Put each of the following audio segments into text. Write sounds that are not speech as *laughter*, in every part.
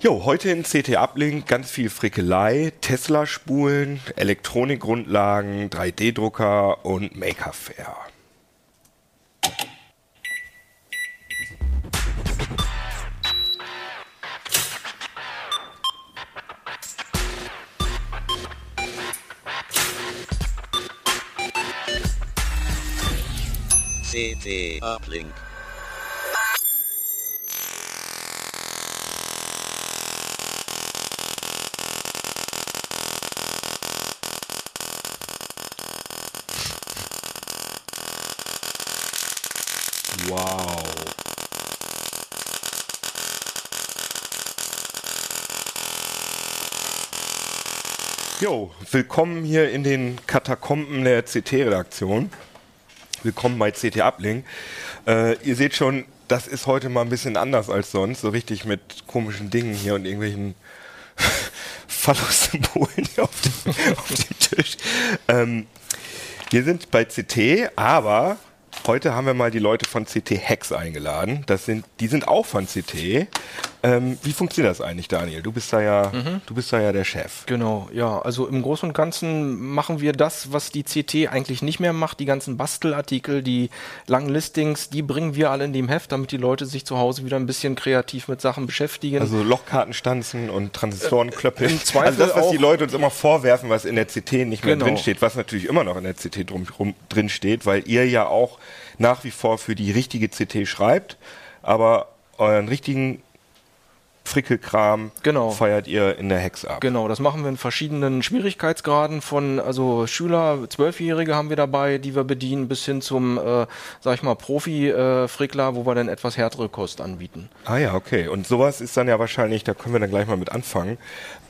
Jo, heute in CT Uplink ganz viel Frickelei, Tesla-Spulen, Elektronikgrundlagen, 3D-Drucker und Maker Fair. CT Uplink. Wow. Jo, willkommen hier in den Katakomben der CT-Redaktion. Willkommen bei CT Uplink. Äh, ihr seht schon, das ist heute mal ein bisschen anders als sonst, so richtig mit komischen Dingen hier und irgendwelchen *laughs* Phallus-Symbolen auf dem, *laughs* auf dem Tisch. Ähm, wir sind bei CT, aber heute haben wir mal die Leute von CT Hex eingeladen. Das sind, die sind auch von CT. Ähm, wie funktioniert das eigentlich, Daniel? Du bist da ja, du bist da ja der Chef. Genau, ja. Also im Großen und Ganzen machen wir das, was die CT eigentlich nicht mehr macht. Die ganzen Bastelartikel, die langen Listings, die bringen wir alle in dem Heft, damit die Leute sich zu Hause wieder ein bisschen kreativ mit Sachen beschäftigen. Also Lochkartenstanzen und Transistorenklöppel. Äh, im Zweifel also das, was die auch- Leute uns immer vorwerfen, was in der CT nicht mehr Genau. drin steht, was natürlich immer noch in der CT drum, rum, drin steht, weil ihr ja auch nach wie vor für die richtige CT schreibt, aber euren richtigen Frickelkram Genau. feiert ihr in der Hex ab. Genau, das machen wir in verschiedenen Schwierigkeitsgraden von, also Schüler, Zwölfjährige haben wir dabei, die wir bedienen, bis hin zum, äh, sag ich mal, Profi-Frickler, wo wir dann etwas härtere Kost anbieten. Ah ja, okay. Und sowas ist dann ja wahrscheinlich, da können wir dann gleich mal mit anfangen.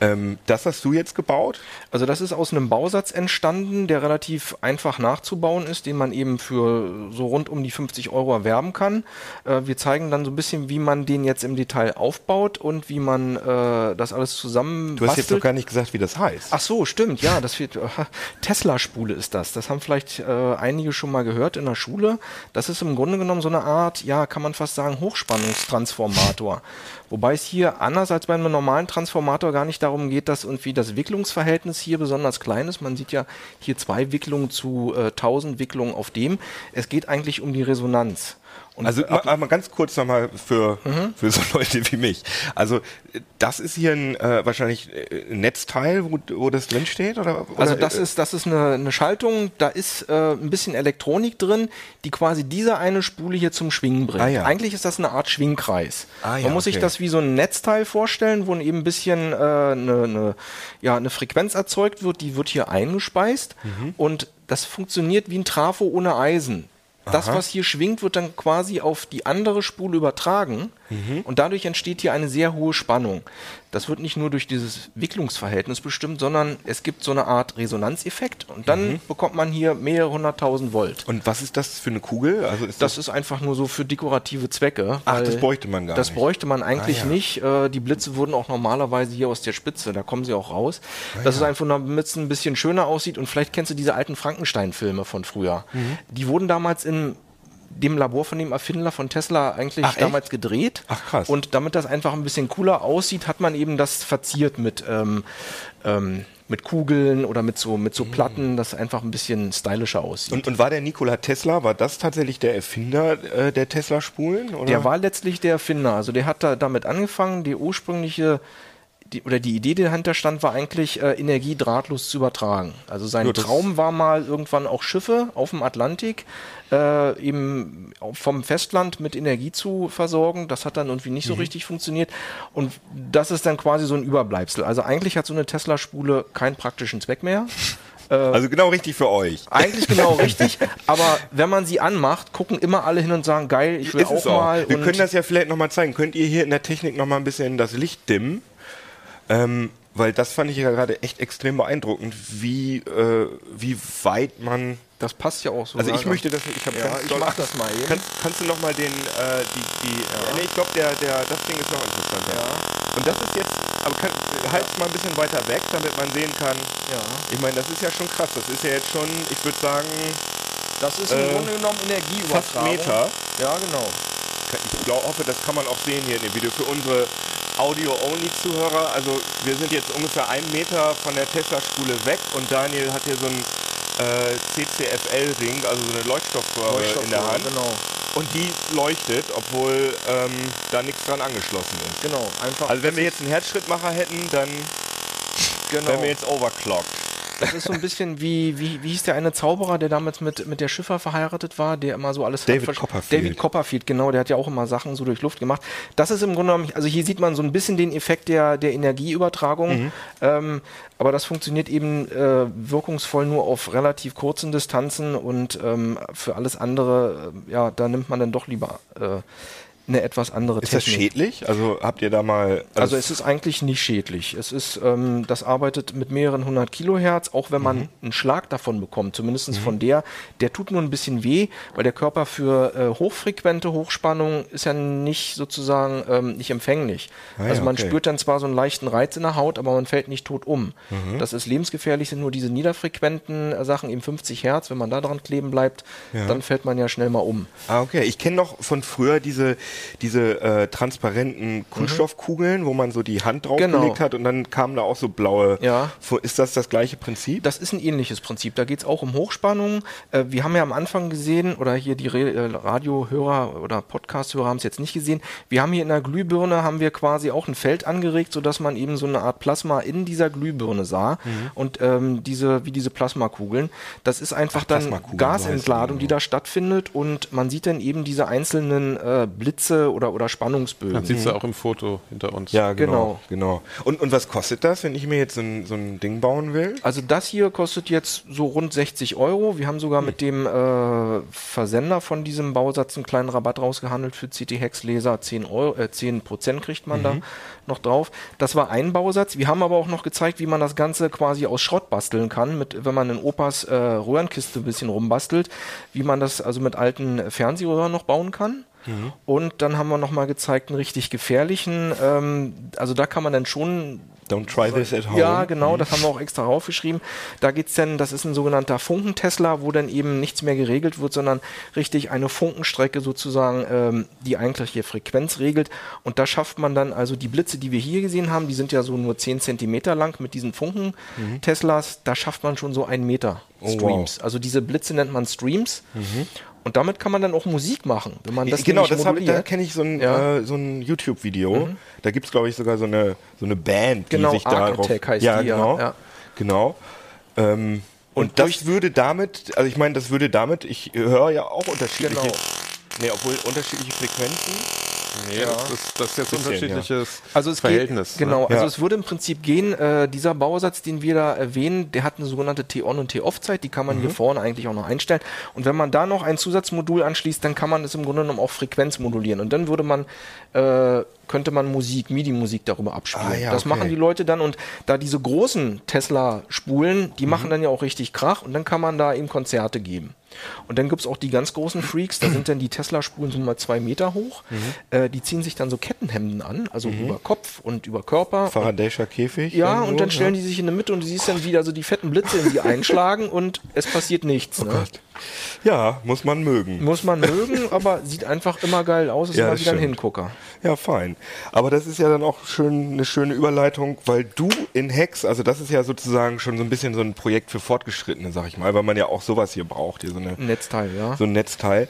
Ähm, das hast du jetzt gebaut? Also das ist aus einem Bausatz entstanden, der relativ einfach nachzubauen ist, den man eben für so rund um die 50 Euro erwerben kann. Äh, wir zeigen dann so ein bisschen, wie man den jetzt im Detail aufbaut und wie man äh, das alles zusammen Du hast jetzt noch gar nicht gesagt, wie das heißt. Ach so, stimmt, ja, das wird Tesla-Spule ist das. Das haben vielleicht äh, einige schon mal gehört in der Schule. Das ist im Grunde genommen so eine Art, ja, kann man fast sagen, Hochspannungstransformator. Wobei es hier anders als bei einem normalen Transformator gar nicht darum geht, dass irgendwie das Wicklungsverhältnis hier besonders klein ist. Man sieht ja hier zwei Wicklungen zu äh, 1000 Wicklungen auf dem. Es geht eigentlich um die Resonanz. Und Also mal, mal ganz kurz nochmal für, für so *laughs* Leute wie mich. Also äh, das ist hier ein äh, wahrscheinlich äh, ein Netzteil, wo, wo das drin steht? Oder, Also oder, das äh, ist, das ist eine, eine Schaltung, da ist äh, ein bisschen Elektronik drin, die quasi diese eine Spule hier zum Schwingen bringt. Ah, ja. Eigentlich ist das eine Art Schwingkreis. Ah, ja, Man muss sich okay. das wie so ein Netzteil vorstellen, wo eben ein bisschen äh, eine, eine, ja, eine Frequenz erzeugt wird, die wird hier eingespeist Mhm. und das funktioniert wie ein Trafo ohne Eisen. Das, was hier schwingt, wird dann quasi auf die andere Spule übertragen Mhm. und dadurch entsteht hier eine sehr hohe Spannung. Das wird nicht nur durch dieses Wicklungsverhältnis bestimmt, sondern es gibt so eine Art Resonanzeffekt und dann Mhm. bekommt man hier mehrere hunderttausend Volt. und was ist das für eine Kugel? Also ist Das ist einfach nur so für dekorative Zwecke. Ach, das bräuchte man gar Das nicht. bräuchte man eigentlich Ah, ja. nicht. Äh, die Blitze wurden auch normalerweise hier aus der Spitze, da kommen sie auch raus. Ah, das ist einfach nur, damit es ein bisschen schöner aussieht. Und vielleicht kennst du diese alten Frankenstein-Filme von früher. Mhm. Die wurden damals in dem Labor von dem Erfinder von Tesla eigentlich Ach, echt? damals gedreht. Ach, krass. Und damit das einfach ein bisschen cooler aussieht, hat man eben das verziert mit, ähm, ähm, mit Kugeln oder mit so, mit so Platten, das einfach ein bisschen stylischer aussieht. und, und war der Nikola Tesla, war das tatsächlich der Erfinder äh, der Tesla-Spulen? Der war letztlich der Erfinder. Also der hat da damit angefangen, die ursprüngliche die, oder die Idee, die dahinter stand, war eigentlich äh, Energie drahtlos zu übertragen. Also sein Ja, Traum war mal irgendwann auch Schiffe auf dem Atlantik äh, eben vom Festland mit Energie zu versorgen. Das hat dann irgendwie nicht Mhm. so richtig funktioniert. Und das ist dann quasi so ein Überbleibsel. Also eigentlich hat so eine Tesla-Spule keinen praktischen Zweck mehr. *laughs* also genau richtig für euch. Eigentlich genau *laughs* richtig, aber wenn man sie anmacht, gucken immer alle hin und sagen, geil, ich will Ist auch, auch. mal. Wir können das ja vielleicht nochmal zeigen. Könnt ihr hier in der Technik nochmal ein bisschen das Licht dimmen? Ähm, weil das fand ich ja gerade echt extrem beeindruckend, wie, äh, wie weit man. das passt ja auch so. Also ich möchte das. Ich hab Ja, ich mach das mal eben. Kannst, kannst du nochmal den, äh, die, die, äh, nee, ich glaube, der, der, das Ding ist noch interessanter. Und das ist jetzt, aber kann, halt's mal ein bisschen weiter weg, damit man sehen kann. Ja. Ich meine, das ist ja schon krass. Das ist ja jetzt schon, ich würde sagen, Das ist im Äh, Grunde genommen fast Energieübertragung. Meter. Ja, genau. Ich glaub, hoffe, das kann man auch sehen hier in dem Video. Für unsere Audio-Only-Zuhörer, also wir sind jetzt ungefähr einen Meter von der Tesla-Spule weg und Daniel hat hier so einen äh, CCFL-Ring, also so eine Leuchtstoffröhre in der Hand. Genau, Und die leuchtet, obwohl ähm, da nichts dran angeschlossen ist. genau. Einfach. Also wenn wir jetzt einen Herzschrittmacher hätten, dann genau. wären wir jetzt overclocked. Das ist so ein bisschen wie, wie, wie hieß der eine Zauberer, der damals mit, mit der Schiffer verheiratet war, der immer so alles David hat- Copperfield. David Copperfield, genau, der hat ja auch immer Sachen so durch Luft gemacht. Das ist im Grunde genommen, also hier sieht man so ein bisschen den Effekt der, der Energieübertragung, Mhm. ähm, aber das funktioniert eben äh, wirkungsvoll nur auf relativ kurzen Distanzen und ähm, für alles andere, äh, ja, da nimmt man dann doch lieber äh, eine etwas andere Ist das Technik. schädlich? Also habt ihr da mal... Also es ist eigentlich nicht schädlich. Es ist, ähm, das arbeitet mit mehreren hundert Kilohertz, auch wenn man Mhm. einen Schlag davon bekommt, zumindest von der, der tut nur ein bisschen weh, weil der Körper für äh, hochfrequente Hochspannung ist ja nicht sozusagen ähm, nicht empfänglich. Ah ja, also man okay. spürt dann zwar so einen leichten Reiz in der Haut, aber man fällt nicht tot um. Mhm. Das ist lebensgefährlich, sind nur diese niederfrequenten äh, Sachen, eben 50 Hertz, wenn man da dran kleben bleibt, Ja. dann fällt man ja schnell mal um. Ah, okay. Ich kenne noch von früher diese, diese äh, transparenten Kunststoffkugeln, wo man so die Hand draufgelegt Mhm. Genau. hat und dann kamen da auch so blaue. Ja. Ist das das gleiche Prinzip? Das ist ein ähnliches Prinzip. Da geht es auch um Hochspannung. Äh, wir haben ja am Anfang gesehen, oder hier die Re äh, Radiohörer oder Podcast-Hörer haben es jetzt nicht gesehen. Wir haben hier in der Glühbirne haben wir quasi auch ein Feld angeregt, sodass man eben so eine Art Plasma in dieser Glühbirne sah. Mhm. Und ähm, diese, wie diese Plasmakugeln. Das ist einfach Ach, dann Gasentladung, die, die da stattfindet. Und man sieht dann eben diese einzelnen äh, Blitze oder, oder Spannungsbögen. Das siehst du auch im Foto hinter uns. ja, genau. genau. genau. Und, und was kostet das, wenn ich mir jetzt so ein, so ein Ding bauen will? Also das hier kostet jetzt so rund 60 Euro. Wir haben sogar mit dem äh, Versender von diesem Bausatz einen kleinen Rabatt rausgehandelt für CT Hex Laser. 10 Euro, äh, 10 Prozent kriegt man da noch drauf. Das war ein Bausatz. Wir haben aber auch noch gezeigt, wie man das Ganze quasi aus Schrott basteln kann, mit, wenn man in Opas äh, Röhrenkiste ein bisschen rumbastelt, wie man das also mit alten Fernsehröhren noch bauen kann. Und dann haben wir noch mal gezeigt einen richtig gefährlichen, ähm, also da kann man dann schon Don't try this at home. ja, genau, das haben wir auch extra raufgeschrieben. Da geht's dann, das ist ein sogenannter Funkentesla, wo dann eben nichts mehr geregelt wird, sondern richtig eine Funkenstrecke sozusagen ähm, die eigentliche Frequenz regelt. Und da schafft man dann also die Blitze, die wir hier gesehen haben, die sind ja so nur 10 Zentimeter lang mit diesen Funken-Teslas, da schafft man schon so einen Meter Oh, wow. Streams. Also diese Blitze nennt man Streams. Und damit kann man dann auch Musik machen, wenn man das genau, das hab, ich- da kenne ich so ein, Ja. Mhm. äh, so ein YouTube-Video. Da gibt es, glaube ich, sogar so eine, so eine Band, die Genau, sich Arc darauf... Attack heißt ja, die, ja, genau. ja. Genau. Ähm, und, Und das würde damit, also ich meine, das würde damit, ich höre ja auch unterschiedliche, Genau. nee, obwohl unterschiedliche Frequenzen. Nee, das, ist, das ist jetzt unterschiedliches Also es Verhältnis. Geht, genau, Ne? also Ja. es würde im Prinzip gehen, äh, dieser Bausatz, den wir da erwähnen, der hat eine sogenannte T-On- und T-Off-Zeit, die kann man Mhm. hier vorne eigentlich auch noch einstellen. Und wenn man da noch ein Zusatzmodul anschließt, dann kann man das im Grunde genommen auch Frequenz modulieren. Und dann würde man, äh, könnte man Musik, MIDI-Musik darüber abspielen. Ah, ja, das okay. machen die Leute dann und da diese großen Tesla-Spulen, die Mhm. machen dann ja auch richtig Krach und dann kann man da eben Konzerte geben. Und dann gibt's auch die ganz großen Freaks, da sind dann die Tesla-Spulen so mal zwei Meter hoch. Mhm. Äh, die ziehen sich dann so Kettenhemden an, also über Kopf und über Körper. Faraday'scher Käfig. Ja, und dann stellen ja. die sich in der Mitte und du siehst dann wieder so die fetten Blitze in die einschlagen und es passiert nichts. ne? Ja, muss man mögen. Muss man mögen, *laughs* aber sieht einfach immer geil aus, ist Ja, immer wieder ein. Hingucker. Ja, fein. Aber das ist ja dann auch schön eine schöne Überleitung, weil du in Hex, also das ist ja sozusagen schon so ein bisschen so ein Projekt für Fortgeschrittene, sag ich mal, weil man ja auch sowas hier braucht, hier so, eine, Ein Netzteil, ja. so ein Netzteil.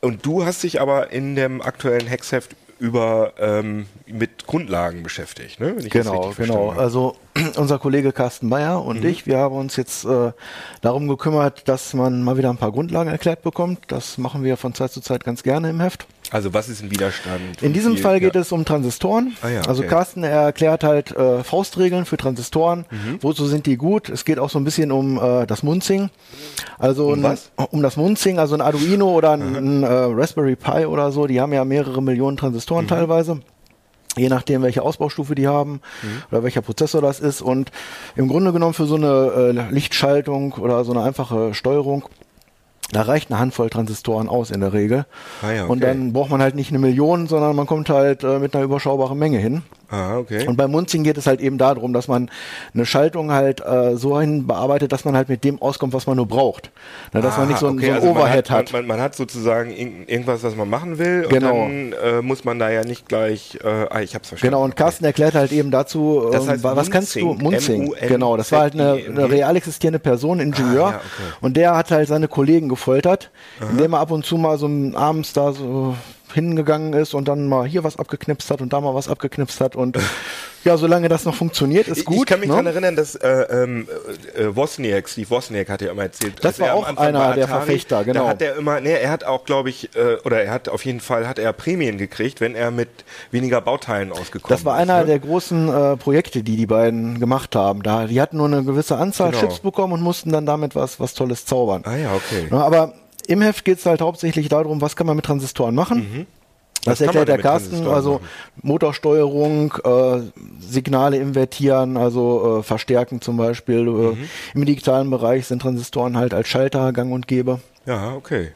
Und du hast dich aber in dem aktuellen Hexheft über ähm, mit Grundlagen beschäftigt, ne? Wenn ich das Genau, richtig genau. verstanden habe. Also *clears throat* unser Kollege Carsten Meyer und ich, wir haben uns jetzt äh, darum gekümmert, dass man mal wieder ein paar Grundlagen erklärt bekommt. Das machen wir von Zeit zu Zeit ganz gerne im Heft. Also was ist ein Widerstand? In diesem viel- Fall geht ja. es um Transistoren. Ah ja, Also okay. Carsten er erklärt halt äh, Faustregeln für Transistoren. Mhm. Wozu sind die gut? Es geht auch so ein bisschen um äh, das Munzing. Also Um ein, um das Munzing, also ein Arduino oder ein, ein äh, Raspberry Pi oder so, die haben ja mehrere Millionen Mhm. Transistoren teilweise. Je nachdem, welche Ausbaustufe die haben Mhm. oder welcher Prozessor das ist. Und im Grunde genommen für so eine äh, Lichtschaltung oder so eine einfache Steuerung, da reicht eine Handvoll Transistoren aus in der Regel. Ah ja, Und okay. dann braucht man halt nicht eine Million, sondern man kommt halt äh, mit einer überschaubaren Menge hin. Ah, okay. Und beim Munzing geht es halt eben darum, dass man eine Schaltung halt äh, so hin bearbeitet, dass man halt mit dem auskommt, was man nur braucht. Na, dass man Ah, nicht so ein, okay, so ein also Overhead man hat. Man, man, man hat sozusagen irg- irgendwas, was man machen will Genau. und dann äh, muss man da ja nicht gleich, äh, ah, ich hab's verstanden. Genau, und Carsten erklärt halt eben dazu, Das ähm, heißt was kannst du, Munzing, Munzing, M-U-N-Z-I-N-G. genau, das war halt eine, eine real existierende Person, Ingenieur, Ah, ja, okay. und der hat halt seine Kollegen gefoltert, indem er ab und zu mal so abends da so hingegangen ist und dann mal hier was abgeknipst hat und da mal was abgeknipst hat und *laughs* ja, solange das noch funktioniert, ist gut. Ich kann mich ne? daran erinnern, dass äh, ähm, äh, Wozniak, Steve Wozniak hat ja immer erzählt. Das war er auch einer bei der Atari, Verfechter, genau. Da hat er immer, nee, er hat auch, glaube ich, äh, oder er hat auf jeden Fall, hat er Prämien gekriegt, wenn er mit weniger Bauteilen ausgekommen Das war ist. einer ne? der großen äh, Projekte, die die beiden gemacht haben. Da, die hatten nur eine gewisse Anzahl Genau. Chips bekommen und mussten dann damit was, was Tolles zaubern. Ah ja, okay. Ja, aber im Heft geht es halt hauptsächlich darum, was kann man mit Transistoren machen. Was Das kann erklärt der Carsten, also machen? Motorsteuerung, äh, Signale invertieren, also äh, verstärken zum Beispiel. Mhm. Äh, Im digitalen Bereich sind Transistoren halt als Schalter gang und gäbe. Ja, okay.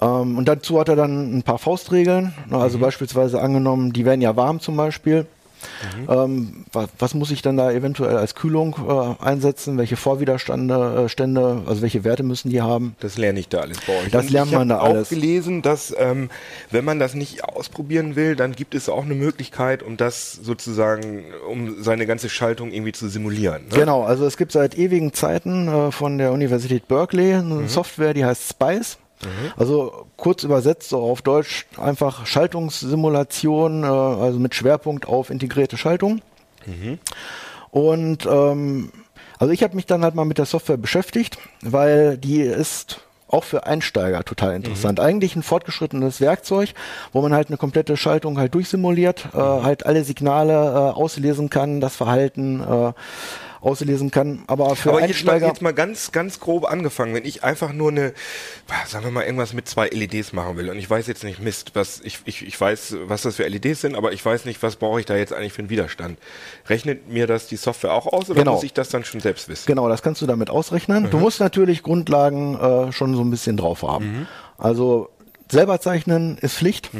Ähm, und dazu hat er dann ein paar Faustregeln. Ne, Mhm. Also beispielsweise angenommen, die werden ja warm zum Beispiel. Mhm. Ähm, was, was muss ich dann da eventuell als Kühlung äh, einsetzen? Welche Vorwiderstände, äh, Stände, also welche Werte müssen die haben? Das lerne ich da alles bei euch. Das Und lernt ich man da auch alles. gelesen, dass ähm, wenn man das nicht ausprobieren will, dann gibt es auch eine Möglichkeit, um das sozusagen, um seine ganze Schaltung irgendwie zu simulieren. Ne? Genau, also es gibt seit ewigen Zeiten äh, von der Universität Berkeley eine Mhm. Software, die heißt Spice. Also kurz übersetzt so auf Deutsch einfach Schaltungssimulation, äh, also mit Schwerpunkt auf integrierte Schaltung. Mhm. Und ähm, also ich habe mich dann halt mal mit der Software beschäftigt, weil die ist auch für Einsteiger total interessant. Mhm. Eigentlich ein fortgeschrittenes Werkzeug, wo man halt eine komplette Schaltung halt durchsimuliert, äh, Mhm. halt alle Signale äh, auslesen kann, das Verhalten äh, auslesen kann. Aber für Aber jetzt mal, Einsteiger jetzt mal ganz, ganz grob angefangen, wenn ich einfach nur eine, sagen wir mal, irgendwas mit zwei LEDs machen will und ich weiß jetzt nicht, Mist, was, ich, ich, ich weiß, was das für LEDs sind, aber ich weiß nicht, was brauche ich da jetzt eigentlich für einen Widerstand. Rechnet mir das die Software auch aus oder Genau. muss ich das dann schon selbst wissen? Genau, das kannst du damit ausrechnen. Du musst natürlich Grundlagen äh, schon so ein bisschen drauf haben. Also selber zeichnen ist Pflicht.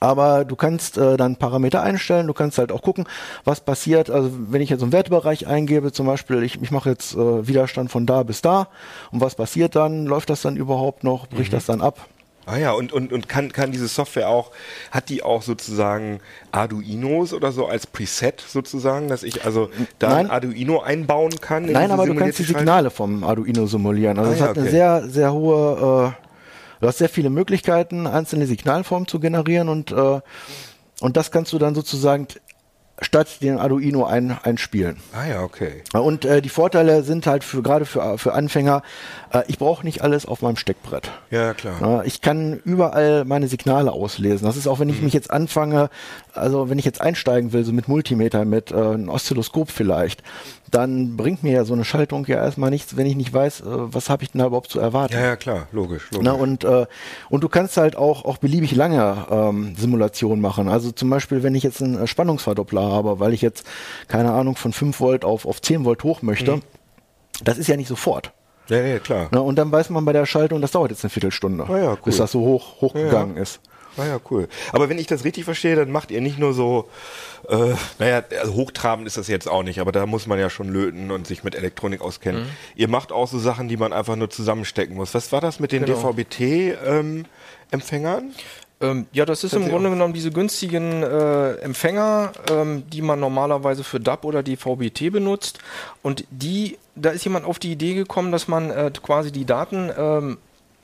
Aber du kannst äh, dann Parameter einstellen, du kannst halt auch gucken, was passiert. Also wenn ich jetzt einen Wertebereich eingebe, zum Beispiel, ich, ich mache jetzt äh, Widerstand von da bis da und was passiert dann? Läuft das dann überhaupt noch? Bricht das dann ab? Ah ja, und, und, und kann, kann diese Software auch, hat die auch sozusagen Arduinos oder so als Preset sozusagen, dass ich also da Nein. ein Arduino einbauen kann? in Nein, aber du kannst die Signale vom Arduino simulieren. Also Ah es ja, hat eine okay. sehr, sehr hohe, äh, du hast sehr viele Möglichkeiten, einzelne Signalformen zu generieren und, äh, und das kannst du dann sozusagen statt den Arduino ein, einspielen. Ah ja, okay. Und äh, die Vorteile sind halt für gerade für, für Anfänger, äh, ich brauche nicht alles auf meinem Steckbrett. Ja, klar. Ja, ich kann überall meine Signale auslesen. Das ist auch, wenn Mhm. ich mich jetzt anfange, also wenn ich jetzt einsteigen will, so mit Multimeter, mit äh, einem Oszilloskop vielleicht, dann bringt mir ja so eine Schaltung ja erstmal nichts, wenn ich nicht weiß, äh, was habe ich denn da überhaupt zu erwarten. Ja, ja, klar, logisch. logisch. Na, und, äh, und du kannst halt auch, auch beliebig lange ähm, Simulationen machen. Also zum Beispiel, wenn ich jetzt einen äh, Spannungsverdoppler habe, weil ich jetzt, keine Ahnung, von 5 Volt auf, auf 10 Volt hoch möchte, Mhm. das ist ja nicht sofort. ja, ja, klar. Ne? Und dann weiß man bei der Schaltung, das dauert jetzt eine Viertelstunde, Ah ja, cool. bis das so hoch hochgegangen ist. Ah ja, cool. Aber wenn ich das richtig verstehe, dann macht ihr nicht nur so, äh, naja, also hochtrabend ist das jetzt auch nicht, aber da muss man ja schon löten und sich mit Elektronik auskennen. Mhm. Ihr macht auch so Sachen, die man einfach nur zusammenstecken muss. Was war das mit den Genau. DVB-T-Empfängern? Ähm, ja, das ist im Grunde genommen diese günstigen äh, Empfänger, ähm, die man normalerweise für DAB oder DVB-T benutzt. Und die, da ist jemand auf die Idee gekommen, dass man äh, quasi die Daten ähm,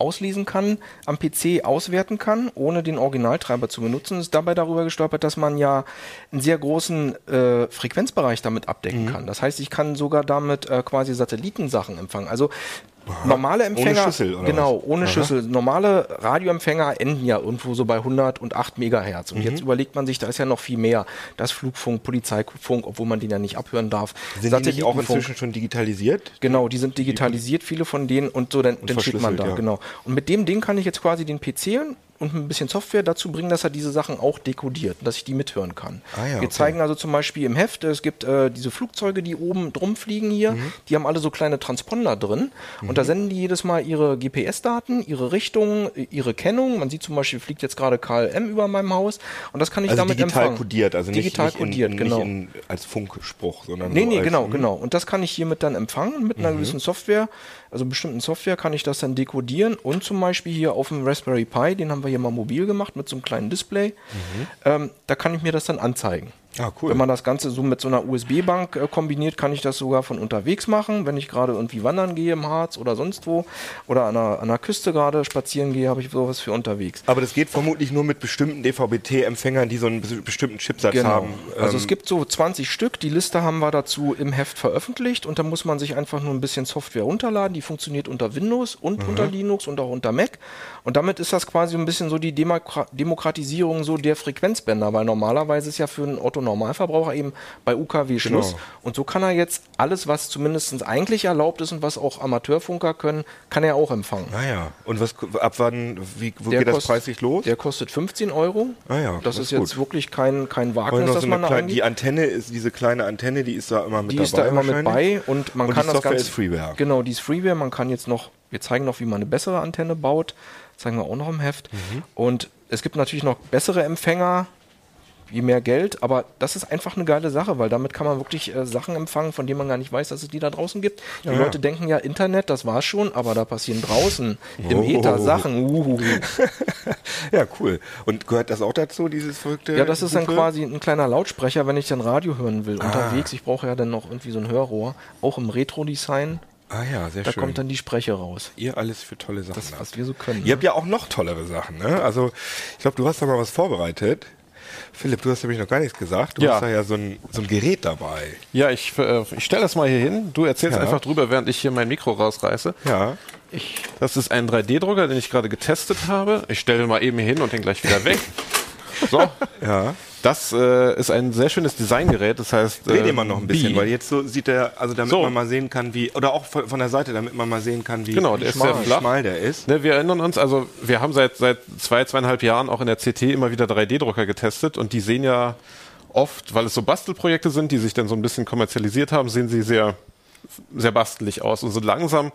auslesen kann, am PC auswerten kann, ohne den Originaltreiber zu benutzen. Ist dabei darüber gestolpert, dass man ja einen sehr großen äh, Frequenzbereich damit abdecken kann. Das heißt, ich kann sogar damit äh, quasi Satellitensachen empfangen. Also Normale Empfänger, Schüssel, oder genau, was? ohne Aha. Schüssel. Normale Radioempfänger enden ja irgendwo so bei 108 Megahertz. Und Mhm. jetzt überlegt man sich, da ist ja noch viel mehr. Das ist Flugfunk, Polizeifunk, obwohl man den ja nicht abhören darf. Sind die nicht auch inzwischen schon digitalisiert? Genau, die sind digitalisiert, viele von denen und so, dann, dann steht man da, ja. genau. Und mit dem Ding kann ich jetzt quasi den PC und ein bisschen Software dazu bringen, dass er diese Sachen auch dekodiert, dass ich die mithören kann. Ah ja, Wir okay. zeigen also zum Beispiel im Heft, es gibt äh, diese Flugzeuge, die oben drum fliegen hier, Mhm. die haben alle so kleine Transponder drin und da senden die jedes Mal ihre GPS-Daten, ihre Richtung, ihre Kennung. Man sieht zum Beispiel, fliegt jetzt gerade KLM über meinem Haus und das kann ich Also damit digital empfangen. kodiert, also nicht, digital nicht, kodiert, in, genau. nicht in, als Funkspruch, sondern Nee, so nee, als, genau, hm. genau. Und das kann ich hiermit dann empfangen. Mit einer gewissen Software, also bestimmten Software kann ich das dann dekodieren und zum Beispiel hier auf dem Raspberry Pi, den haben wir hier mal mobil gemacht mit so einem kleinen Display, ähm, da kann ich mir das dann anzeigen. Ah, cool. Wenn man das Ganze so mit so einer USB-Bank äh, kombiniert, kann ich das sogar von unterwegs machen. Wenn ich gerade irgendwie wandern gehe im Harz oder sonst wo oder an der, an der Küste gerade spazieren gehe, habe ich sowas für unterwegs. Aber das geht vermutlich nur mit bestimmten DVB-T-Empfängern, die so einen bes- bestimmten Chipsatz Genau. haben. Also Ähm, es gibt so 20 Stück. Die Liste haben wir dazu im Heft veröffentlicht und da muss man sich einfach nur ein bisschen Software runterladen. Die funktioniert unter Windows und unter Linux und auch unter Mac. Und damit ist das quasi ein bisschen so die Demokra Demokratisierung so der Frequenzbänder, weil normalerweise ist ja für einen Otto-Normalverbraucher eben bei UKW Schluss. Genau. Und so kann er jetzt alles, was zumindest eigentlich erlaubt ist und was auch Amateurfunker können, kann er auch empfangen. Naja, und was ab wann, wie, wo Der geht das kost- preislich los? Der kostet 15 Euro. Ah ja, das, das ist ist jetzt wirklich kein, kein Wagnis, dass so man kleine, die Antenne ist, diese kleine Antenne, die ist da immer mit Die dabei. ist da immer mit bei und man Und kann die das Software Ganze. ist Freeware. Genau, die ist Freeware. Man kann jetzt noch, wir zeigen noch, wie man eine bessere Antenne baut. Zeigen wir auch noch im Heft. Mhm. Und es gibt natürlich noch bessere Empfänger, je mehr Geld, aber das ist einfach eine geile Sache, weil damit kann man wirklich äh, Sachen empfangen, von denen man gar nicht weiß, dass es die da draußen gibt. Die Ja, Leute denken ja, Internet, das war's schon, aber da passieren draußen im Oh. Äther Sachen. Uhuhu. *laughs* Ja, cool. Und gehört das auch dazu, dieses verrückte Ja, das ist dann Hupe? quasi ein kleiner Lautsprecher, wenn ich dann Radio hören will Ah. unterwegs. Ich brauche ja dann noch irgendwie so ein Hörrohr, auch im Retro-Design. Ah ja, sehr Da schön. kommt dann die Spreche raus. ihr alles für tolle Sachen Das, habt. was wir so können. Ihr habt ja auch noch tollere Sachen, ne? Also, ich glaube, du hast da mal was vorbereitet. Philipp, du hast nämlich noch gar nichts gesagt. Du Ja. hast da ja so ein, so ein Gerät dabei. Ja, ich, äh, ich stelle das mal hier hin. Du erzählst Ja. einfach drüber, während ich hier mein Mikro rausreiße. Ja. Das ist ein 3D-Drucker, den ich gerade getestet habe. Ich stelle mal eben hin und den gleich wieder weg. *laughs* So, Ja. Das äh, ist ein sehr schönes Designgerät. Das heißt, Dreh äh, den mal noch ein bisschen, Bi. weil jetzt so sieht der, also damit So. man mal sehen kann, wie, oder auch von, von der Seite, damit man mal sehen kann, wie, Genau, wie der ist schmal, sehr flach. schmal der ist. Ne, wir erinnern uns, also wir haben seit, seit zwei, zweieinhalb Jahren auch in der CT immer wieder 3D-Drucker getestet und die sehen ja oft, weil es so Bastelprojekte sind, die sich dann so ein bisschen kommerzialisiert haben, sehen sie sehr, sehr bastelig aus. Und so langsam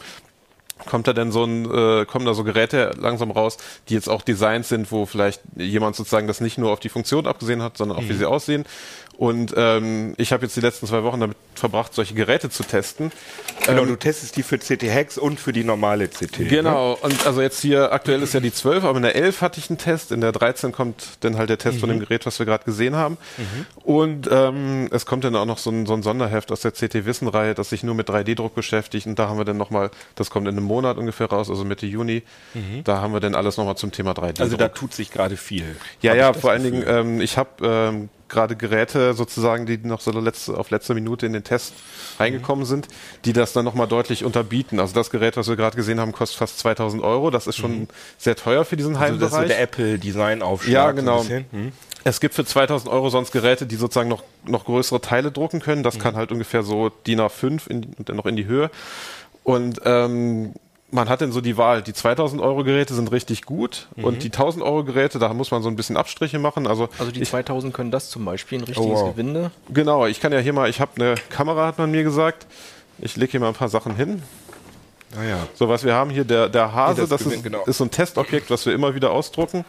kommt da denn so ein, äh, kommen da so Geräte langsam raus, die jetzt auch Designs sind, wo vielleicht jemand sozusagen das nicht nur auf die Funktion abgesehen hat, sondern auch wie sie aussehen. Und ähm, ich habe jetzt die letzten zwei Wochen damit verbracht, solche Geräte zu testen. Genau, du testest die für CT Hex und für die normale CT. Ne? Genau, und also jetzt hier aktuell ist ja die 12, aber in der 11 hatte ich einen Test, in der 13 kommt dann halt der Test von dem Gerät, was wir gerade gesehen haben. Und ähm, es kommt dann auch noch so ein, so ein Sonderheft aus der CT-Wissen-Reihe, das sich nur mit 3D-Druck beschäftigt. Und da haben wir dann nochmal, das kommt in einem Monat ungefähr raus, also Mitte Juni, da haben wir dann alles nochmal zum Thema 3D-Druck. Also da tut sich gerade viel. Ja, ja, vor allen. Dingen, ähm, ich habe ähm, gerade Geräte sozusagen, die noch so letzte, auf letzter Minute in den Test reingekommen sind, die das dann nochmal deutlich unterbieten. Also das Gerät, was wir gerade gesehen haben, kostet fast 2000 Euro. Das ist schon sehr teuer für diesen also das ist so Heimbereich. der Apple-Design-Aufschlag. Ja, so genau. bisschen. Hm? Es gibt für 2000 Euro sonst Geräte, die sozusagen noch, noch größere Teile drucken können. Das kann halt ungefähr so DIN A5 in, und dann noch in die Höhe. Und ähm, man hat dann so die Wahl. Die 2000 Euro Geräte sind richtig gut und die 1000 Euro Geräte, da muss man so ein bisschen Abstriche machen. Also, Also die ich, 2000 können das zum Beispiel, ein richtiges wow. Gewinde. genau, ich kann ja hier mal, ich habe eine Kamera, hat man mir gesagt. Ich lege hier mal ein paar Sachen hin. Naja. So, was wir haben hier, der, der Hase, Nee, das das, ist, genau. ist so ein Testobjekt, was wir immer wieder ausdrucken.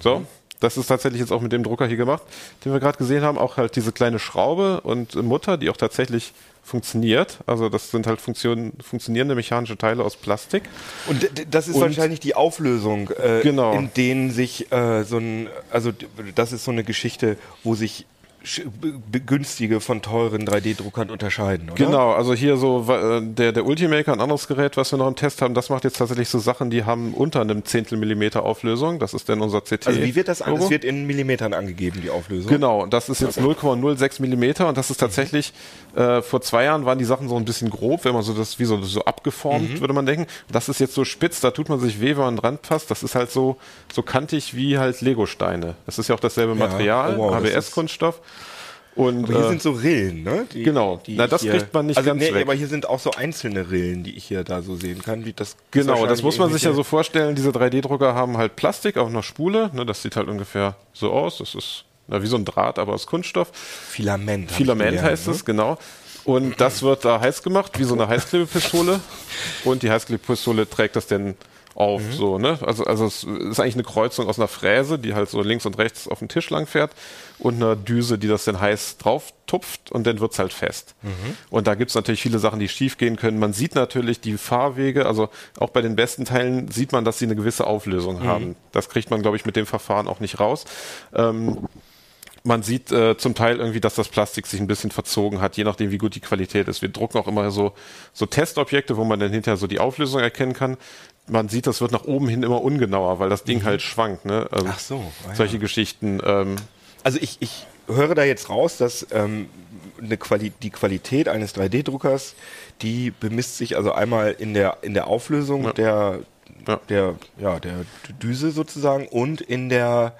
So, das ist tatsächlich jetzt auch mit dem Drucker hier gemacht, den wir gerade gesehen haben. Auch halt diese kleine Schraube und Mutter, die auch tatsächlich funktioniert. Also das sind halt Funktion, funktionierende mechanische Teile aus Plastik. Und das ist Und- wahrscheinlich die Auflösung, äh, Genau. in denen sich äh, so ein, also das ist so eine Geschichte, wo sich günstige von teuren 3D-Druckern unterscheiden, oder? Genau, also hier so äh, der, der Ultimaker, ein anderes Gerät, was wir noch im Test haben, das macht jetzt tatsächlich so Sachen, die haben unter einem Zehntel Millimeter Auflösung. Das ist denn unser CT. Also wie wird das an? Es wird in Millimetern angegeben, die Auflösung. Genau, und das ist jetzt 0,06 Millimeter und das ist tatsächlich, äh, vor zwei Jahren waren die Sachen so ein bisschen grob, wenn man so das, wie so, so abgeformt, würde man denken. Das ist jetzt so spitz, da tut man sich weh, wenn man dran passt. Das ist halt so, so kantig wie halt Legosteine. Das ist ja auch dasselbe Material, Oh, wow, das ABS-Kunststoff. Und Aber hier äh, sind so Rillen, ne? Die, genau. die Na, das hier, kriegt man nicht also, ganz nee, weg. aber hier sind auch so einzelne Rillen, die ich hier da so sehen kann. Wie das Genau, das muss man sich ja so vorstellen. Diese 3D-Drucker haben halt Plastik auf einer Spule. Ne, das sieht halt ungefähr so aus. Das ist na, wie so ein Draht, aber aus Kunststoff. Filament. Filament gelernt, heißt ne? es, genau. Und das wird da heiß gemacht, wie so eine Heißklebepistole. *laughs* Und die Heißklebepistole trägt das dann auf, Mhm. so, ne? Also, also es ist eigentlich eine Kreuzung aus einer Fräse, die halt so links und rechts auf dem Tisch lang fährt und einer Düse, die das dann heiß drauf tupft und dann wird's halt fest. Mhm. Und da gibt's natürlich viele Sachen, die schief gehen können. Man sieht natürlich die Fahrwege, also auch bei den besten Teilen sieht man, dass sie eine gewisse Auflösung Mhm. haben. Das kriegt man, glaube ich, mit dem Verfahren auch nicht raus. Ähm, man sieht äh, zum Teil irgendwie, dass das Plastik sich ein bisschen verzogen hat, je nachdem, wie gut die Qualität ist. Wir drucken auch immer so, so Testobjekte, wo man dann hinterher so die Auflösung erkennen kann. Man sieht, das wird nach oben hin immer ungenauer, weil das Ding halt schwankt. Ne? Mhm. Ach so, ah ja. Solche Geschichten. Ähm, Also ich, ich höre da jetzt raus, dass ähm, eine Quali die Qualität eines 3D-Druckers, die bemisst sich also einmal in der, in der Auflösung Ja. der, Ja. der, ja, der Düse sozusagen und in der,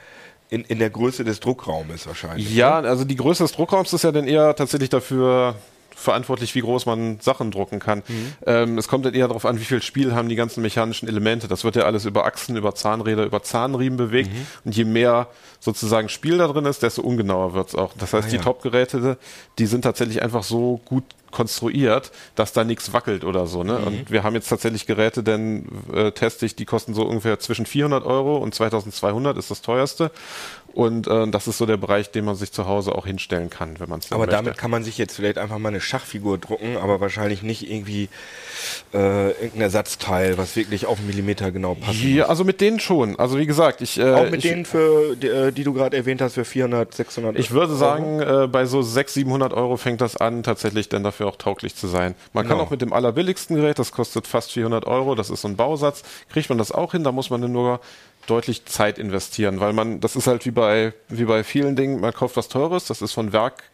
in, in der Größe des Druckraumes wahrscheinlich. ja, also die Größe des Druckraums ist ja dann eher tatsächlich dafür verantwortlich, wie groß man Sachen drucken kann. Ähm, es kommt dann eher darauf an, wie viel Spiel haben die ganzen mechanischen Elemente. Das wird ja alles über Achsen, über Zahnräder, über Zahnriemen bewegt. Und je mehr sozusagen Spiel da drin ist, desto ungenauer wird's auch. Das heißt, Ah, die ja. Top-Geräte, die sind tatsächlich einfach so gut konstruiert, dass da nichts wackelt oder so. Ne? Und wir haben jetzt tatsächlich Geräte, denn äh, teste ich, die kosten so ungefähr zwischen 400 Euro und 2200 ist das teuerste. Und äh, das ist so der Bereich, den man sich zu Hause auch hinstellen kann, wenn man es Aber damit kann man sich jetzt vielleicht einfach mal eine Schachfigur drucken, aber wahrscheinlich nicht irgendwie äh, irgendein Ersatzteil, was wirklich auf einen Millimeter genau passt. Ja, also mit denen schon. Also wie gesagt, ich, äh, Auch mit ich, denen, für, die, äh, die du gerade erwähnt hast, für 400, 600 ich würde Euro? sagen, äh, bei so 600, 700 Euro fängt das an, tatsächlich dann dafür auch tauglich zu sein. Man kann Genau. auch mit dem allerbilligsten Gerät, das kostet fast 400 Euro, das ist so ein Bausatz, kriegt man das auch hin, da muss man dann nur deutlich Zeit investieren, weil man, das ist halt wie bei, wie bei vielen Dingen, man kauft was Teures, das ist von Werk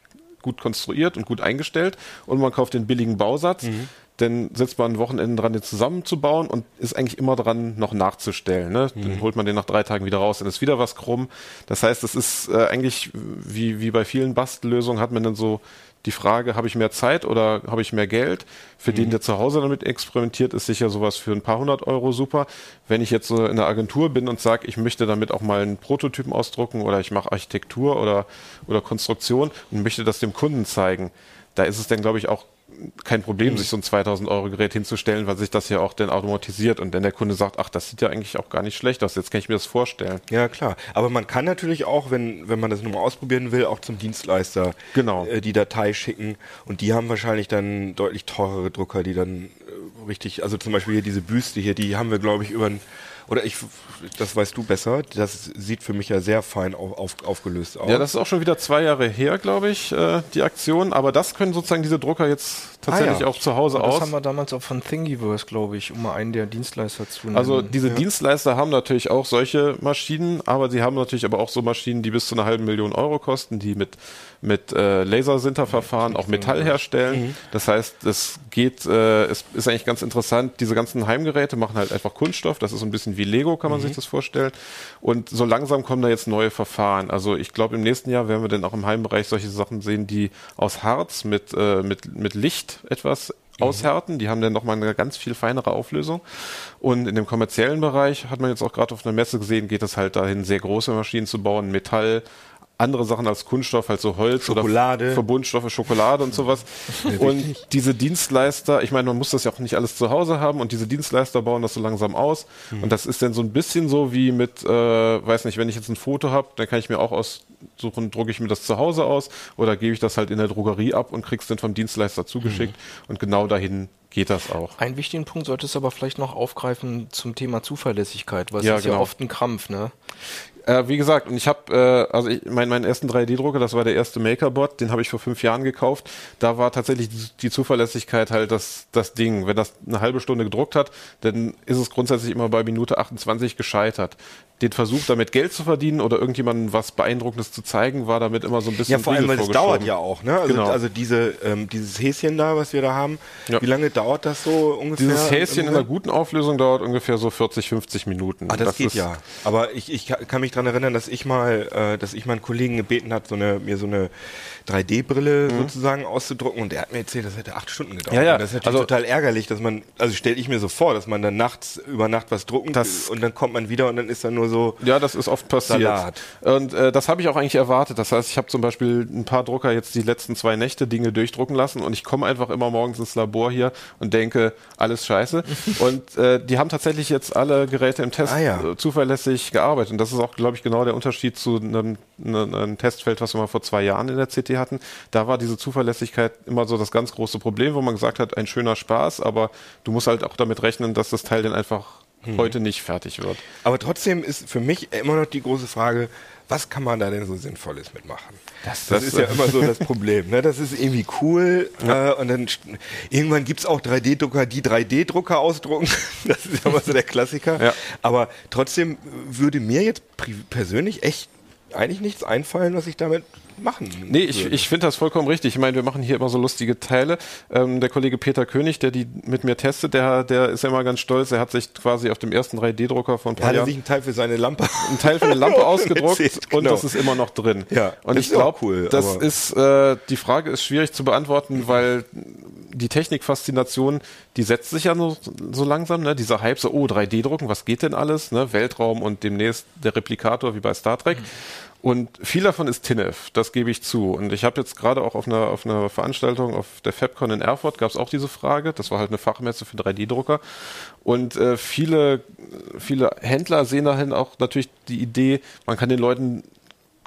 gut konstruiert und gut eingestellt und man kauft den billigen Bausatz, Mhm. dann sitzt man ein Wochenende dran, den zusammenzubauen und ist eigentlich immer dran, noch nachzustellen. Ne? Mhm. Dann holt man den nach drei Tagen wieder raus, dann ist wieder was krumm. Das heißt, es ist äh, eigentlich wie, wie bei vielen Bastellösungen hat man dann so die Frage, habe ich mehr Zeit oder habe ich mehr Geld? Für den, der zu Hause damit experimentiert, ist sicher sowas für ein paar hundert Euro super. Wenn ich jetzt so in der Agentur bin und sage, ich möchte damit auch mal einen Prototypen ausdrucken oder ich mache Architektur oder, oder Konstruktion und möchte das dem Kunden zeigen, da ist es dann, glaube ich, auch kein Problem, sich so ein 2000 Euro Gerät hinzustellen, weil sich das ja auch dann automatisiert und dann der Kunde sagt, ach, das sieht ja eigentlich auch gar nicht schlecht aus, jetzt kann ich mir das vorstellen. Ja, klar. Aber man kann natürlich auch, wenn, wenn man das nur mal ausprobieren will, auch zum Dienstleister Genau. äh, die Datei schicken. Und die haben wahrscheinlich dann deutlich teurere Drucker, die dann äh, richtig, also zum Beispiel hier diese Büste hier, die haben wir, glaube ich, über ein, oder ich, das weißt du besser, das sieht für mich ja sehr fein auf, auf, aufgelöst aus. Ja, das ist auch schon wieder zwei Jahre her, glaube ich, äh, die Aktion, aber das können sozusagen diese Drucker jetzt tatsächlich Ah, ja. auch zu Hause Das aus. haben wir damals auch von Thingiverse, glaube ich, um mal einen der Dienstleister zu nennen. Also diese Dienstleister haben natürlich auch solche Maschinen, aber sie haben natürlich aber auch so Maschinen, die bis zu einer halben Million Euro kosten, die mit, mit äh, Lasersinterverfahren auch Metall herstellen. Das heißt, es geht, äh, es ist eigentlich ganz interessant, diese ganzen Heimgeräte machen halt einfach Kunststoff, das ist so ein bisschen wie Lego, kann man sich das vorstellen. Und so langsam kommen da jetzt neue Verfahren. Also ich glaube, im nächsten Jahr werden wir dann auch im Heimbereich solche Sachen sehen, die aus Harz mit, äh, mit, mit Licht etwas aushärten. Die haben dann nochmal eine ganz viel feinere Auflösung. Und in dem kommerziellen Bereich hat man jetzt auch gerade auf einer Messe gesehen, geht es halt dahin, sehr große Maschinen zu bauen, Metall, andere Sachen als Kunststoff, halt so Holz Schokolade. oder Verbundstoffe, Schokolade und sowas. *laughs* Und diese Dienstleister, ich meine, man muss das ja auch nicht alles zu Hause haben und diese Dienstleister bauen das so langsam aus. Und das ist dann so ein bisschen so wie mit, äh, weiß nicht, wenn ich jetzt ein Foto habe, dann kann ich mir auch aus suchen, drucke ich mir das zu Hause aus oder gebe ich das halt in der Drogerie ab und krieg's dann vom Dienstleister zugeschickt Mhm. und genau dahin geht das auch. Einen wichtigen Punkt solltest du aber vielleicht noch aufgreifen zum Thema Zuverlässigkeit, weil es Ja, ist ja genau. oft ein Krampf, ne? Äh, wie gesagt, und ich habe, äh, also ich, mein, meinen ersten 3D-Drucker, das war der erste MakerBot, den habe ich vor fünf Jahren gekauft. Da war tatsächlich die, die Zuverlässigkeit halt das, das Ding. Wenn das eine halbe Stunde gedruckt hat, dann ist es grundsätzlich immer bei Minute 28 gescheitert. Den Versuch, damit Geld zu verdienen oder irgendjemandem was Beeindruckendes zu zeigen, war damit immer so ein bisschen Ja, vor allem, weil es dauert ja auch, ne? Also, Genau. also diese, ähm, dieses Häschen da, was wir da haben, Ja. wie lange dauert das so ungefähr? Dieses Häschen in einer guten Auflösung dauert ungefähr so 40, 50 Minuten. Ah, das, geht ist, ja. Aber ich, ich ka- kann mich dran erinnern, dass ich mal, äh, dass ich meinen Kollegen gebeten hat, so eine, mir so eine 3D-Brille sozusagen auszudrucken und der hat mir erzählt, das hätte acht Stunden gedauert. Mhm. Ja, ja. Und das ist natürlich Also- total ärgerlich, dass man, also stelle ich mir so vor, dass man dann nachts über Nacht was drucken Das- und dann kommt man wieder und dann ist dann nur so, Ja, das ist oft passiert. Salat. Und äh, das habe ich auch eigentlich erwartet. Das heißt, ich habe zum Beispiel ein paar Drucker jetzt die letzten zwei Nächte Dinge durchdrucken lassen und ich komme einfach immer morgens ins Labor hier und denke, alles scheiße. *laughs* und äh, die haben tatsächlich jetzt alle Geräte im Test Ah, ja. äh, zuverlässig gearbeitet. Und das ist auch, glaube ich, genau der Unterschied zu einem, einem, einem Testfeld, was wir mal vor zwei Jahren in der CT hatten. Da war diese Zuverlässigkeit immer so das ganz große Problem, wo man gesagt hat, ein schöner Spaß, aber du musst halt auch damit rechnen, dass das Teil dann einfach Hm. heute nicht fertig wird. aber trotzdem ist für mich immer noch die große Frage, was kann man da denn so Sinnvolles mitmachen? Das, das- ist ja immer so das Problem. Ne? Das ist irgendwie cool äh, und dann irgendwann gibt's auch 3D-Drucker, die 3D-Drucker ausdrucken. *laughs* Das ist ja immer so der Klassiker. Ja. Aber trotzdem würde mir jetzt persönlich echt eigentlich nichts einfallen, was ich damit machen Nee, ich, ich finde das vollkommen richtig. Ich meine, wir machen hier immer so lustige Teile. Ähm, der Kollege Peter König, der die mit mir testet, der, der ist ja immer ganz stolz. Er hat sich quasi auf dem ersten 3D-Drucker von ein hat er Jahren sich einen Teil für seine Lampe *laughs* einen Teil für eine Lampe *laughs* ausgedruckt Erzählt, und genau. das ist immer noch drin. Ja, und ich glaube, cool, das ist äh, die Frage ist schwierig zu beantworten, weil die Technikfaszination, die setzt sich ja so, so langsam, ne? Dieser Hype, so, oh, 3D-Drucken, was geht denn alles? Ne? Weltraum und demnächst der Replikator wie bei Star Trek. Und viel davon ist TINF, das gebe ich zu. Und ich habe jetzt gerade auch auf einer, auf einer Veranstaltung auf der FabCon in Erfurt gab es auch diese Frage. Das war halt eine Fachmesse für 3D-Drucker. Und äh, viele, viele Händler sehen dahin auch natürlich die Idee, man kann den Leuten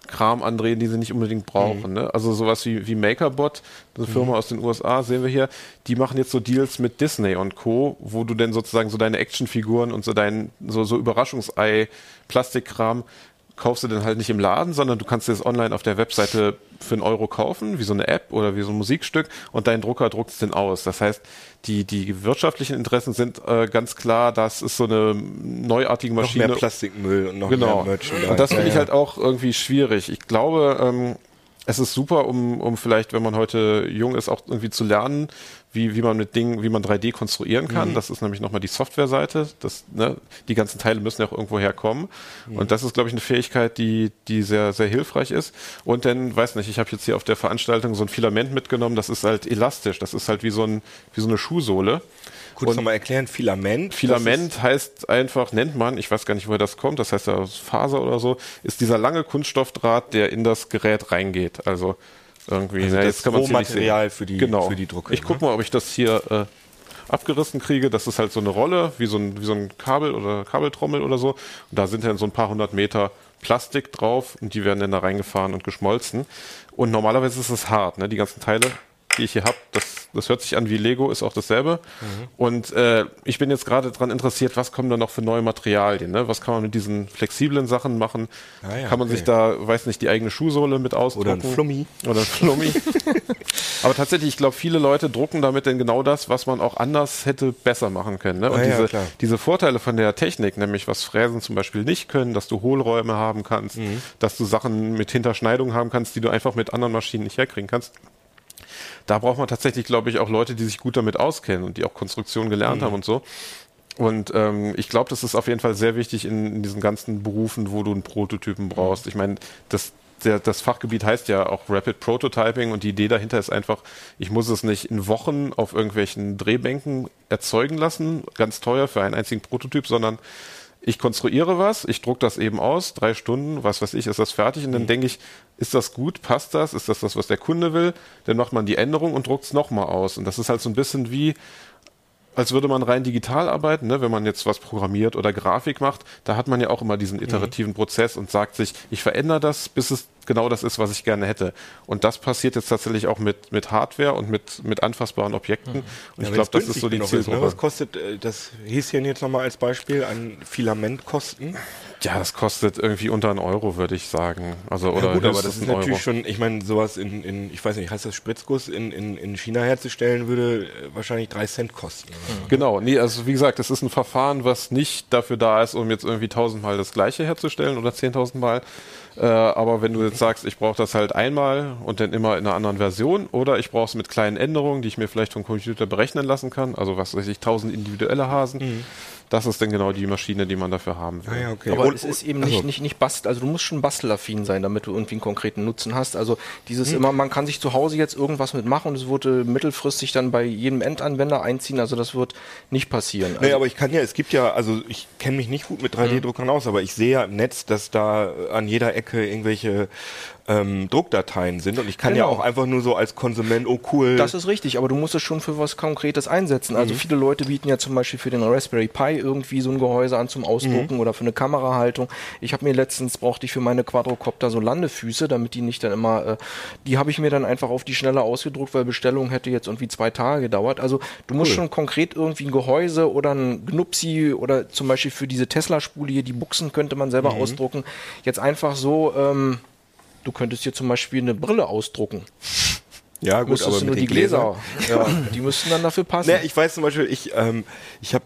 Kram andrehen, die sie nicht unbedingt brauchen. Ne? Also sowas wie, wie MakerBot, eine Firma aus den USA, sehen wir hier, die machen jetzt so Deals mit Disney und Co., wo du denn sozusagen so deine Actionfiguren und so dein so, so Überraschungsei, Plastikkram kaufst du dann halt nicht im Laden, sondern du kannst dir das online auf der Webseite für einen Euro kaufen, wie so eine App oder wie so ein Musikstück und dein Drucker druckt es dann aus. Das heißt, die, die wirtschaftlichen Interessen sind äh, ganz klar, das ist so eine neuartige noch Maschine. mehr Plastikmüll und noch Genau. mehr Merchandise. Und das finde ich halt auch irgendwie schwierig. Ich glaube, ähm, es ist super, um, um vielleicht, wenn man heute jung ist, auch irgendwie zu lernen, wie, wie man mit Dingen, wie man 3D konstruieren kann. Das ist nämlich nochmal die Softwareseite. Das, ne, die ganzen Teile müssen ja auch irgendwo herkommen. Und das ist, glaube ich, eine Fähigkeit, die, die sehr, sehr hilfreich ist. Und dann, weiß nicht, ich habe jetzt hier auf der Veranstaltung so ein Filament mitgenommen, das ist halt elastisch. Das ist halt wie so, ein, wie so eine Schuhsohle. Kurz nochmal erklären, Filament. Filament heißt einfach, nennt man, ich weiß gar nicht, woher das kommt, das heißt ja aus Faser oder so, ist dieser lange Kunststoffdraht, der in das Gerät reingeht. Also irgendwie, Also na, das jetzt kann man. Rohmaterial für die- genau. für die Drucke, Ich ne? guck mal, ob ich das hier äh, abgerissen kriege. Das ist halt so eine Rolle, wie so ein, wie so ein Kabel oder Kabeltrommel oder so. Und da sind dann so ein paar hundert Meter Plastik drauf und die werden dann da reingefahren und geschmolzen. Und normalerweise ist es hart, ne? Die ganzen Teile, die ich hier habe, das, das hört sich an wie Lego, ist auch dasselbe. Mhm. Und äh, ich bin jetzt gerade dran interessiert, was kommen da noch für neue Materialien? Ne? Was kann man mit diesen flexiblen Sachen machen? Ah ja, kann man okay. sich da, weiß nicht, die eigene Schuhsohle mit ausdrucken? Oder ein Flummi. Oder ein Flummi. *laughs* Aber tatsächlich, ich glaube, viele Leute drucken damit denn genau das, was man auch anders hätte besser machen können. Ne? Und Ah ja, diese, diese Vorteile von der Technik, nämlich was Fräsen zum Beispiel nicht können, dass du Hohlräume haben kannst, Mhm. dass du Sachen mit Hinterschneidungen haben kannst, die du einfach mit anderen Maschinen nicht herkriegen kannst. Da braucht man tatsächlich, glaube ich, auch Leute, die sich gut damit auskennen und die auch Konstruktion gelernt haben und so. Und ähm, ich glaube, das ist auf jeden Fall sehr wichtig in, in diesen ganzen Berufen, wo du einen Prototypen brauchst. Ich meine, das, der, das Fachgebiet heißt ja auch Rapid Prototyping und die Idee dahinter ist einfach, ich muss es nicht in Wochen auf irgendwelchen Drehbänken erzeugen lassen, ganz teuer für einen einzigen Prototyp, sondern ich konstruiere was, ich druck das eben aus, drei Stunden, was weiß ich, ist das fertig und dann denke ich, ist das gut, passt das, ist das das, was der Kunde will, dann macht man die Änderung und druckt es nochmal aus und das ist halt so ein bisschen wie als würde man rein digital arbeiten, ne? wenn man jetzt was programmiert oder Grafik macht, da hat man ja auch immer diesen iterativen mhm. Prozess und sagt sich, ich verändere das, bis es genau das ist, was ich gerne hätte. Und das passiert jetzt tatsächlich auch mit, mit Hardware und mit, mit anfassbaren Objekten. Mhm. Und ja, ich glaube, das ist so die Zielgruppe. Ist, ne? Was kostet äh, das Häschen jetzt nochmal als Beispiel an Filamentkosten? Ja, das kostet irgendwie unter einen Euro, würde ich sagen. Also, oder ja gut, aber das ist natürlich Euro. schon, ich meine, sowas in, in, ich weiß nicht, heißt das Spritzguss in, in, in China herzustellen, würde äh, wahrscheinlich drei Cent kosten. Mhm. Genau, nee, also wie gesagt, das ist ein Verfahren, was nicht dafür da ist, um jetzt irgendwie tausendmal das gleiche herzustellen oder zehntausendmal. Äh, aber wenn du jetzt sagst, ich brauche das halt einmal und dann immer in einer anderen Version oder ich brauche es mit kleinen Änderungen, die ich mir vielleicht vom Computer berechnen lassen kann, also was weiß ich, tausend individuelle Hasen. Mhm das ist dann genau die Maschine, die man dafür haben will. Ah ja, okay. Aber und, es ist eben nicht, also, nicht, nicht bastel, also du musst schon bastelaffin sein, damit du irgendwie einen konkreten Nutzen hast. Also dieses hm. immer, man kann sich zu Hause jetzt irgendwas mitmachen und es wurde mittelfristig dann bei jedem Endanwender einziehen, also das wird nicht passieren. Also, nee, aber ich kann ja, es gibt ja, also ich kenne mich nicht gut mit 3D-Druckern hm. aus, aber ich sehe ja im Netz, dass da an jeder Ecke irgendwelche ähm, Druckdateien sind und ich kann genau. ja auch einfach nur so als Konsument, oh cool. Das ist richtig, aber du musst es schon für was Konkretes einsetzen. Also mhm. viele Leute bieten ja zum Beispiel für den Raspberry Pi irgendwie so ein Gehäuse an zum Ausdrucken mhm. oder für eine Kamerahaltung. Ich habe mir letztens, brauchte ich für meine Quadrocopter so Landefüße, damit die nicht dann immer, äh, die habe ich mir dann einfach auf die Schnelle ausgedruckt, weil Bestellung hätte jetzt irgendwie zwei Tage gedauert. Also du musst cool. schon konkret irgendwie ein Gehäuse oder ein Gnupsi oder zum Beispiel für diese Tesla-Spule hier, die Buchsen könnte man selber mhm. ausdrucken. Jetzt einfach so, ähm, Du könntest hier zum Beispiel eine Brille ausdrucken. Ja, gut, aber nur die Gläser, Gläser. ja, die müssten dann dafür passen. Naja, ich weiß zum Beispiel, ich, ähm, ich habe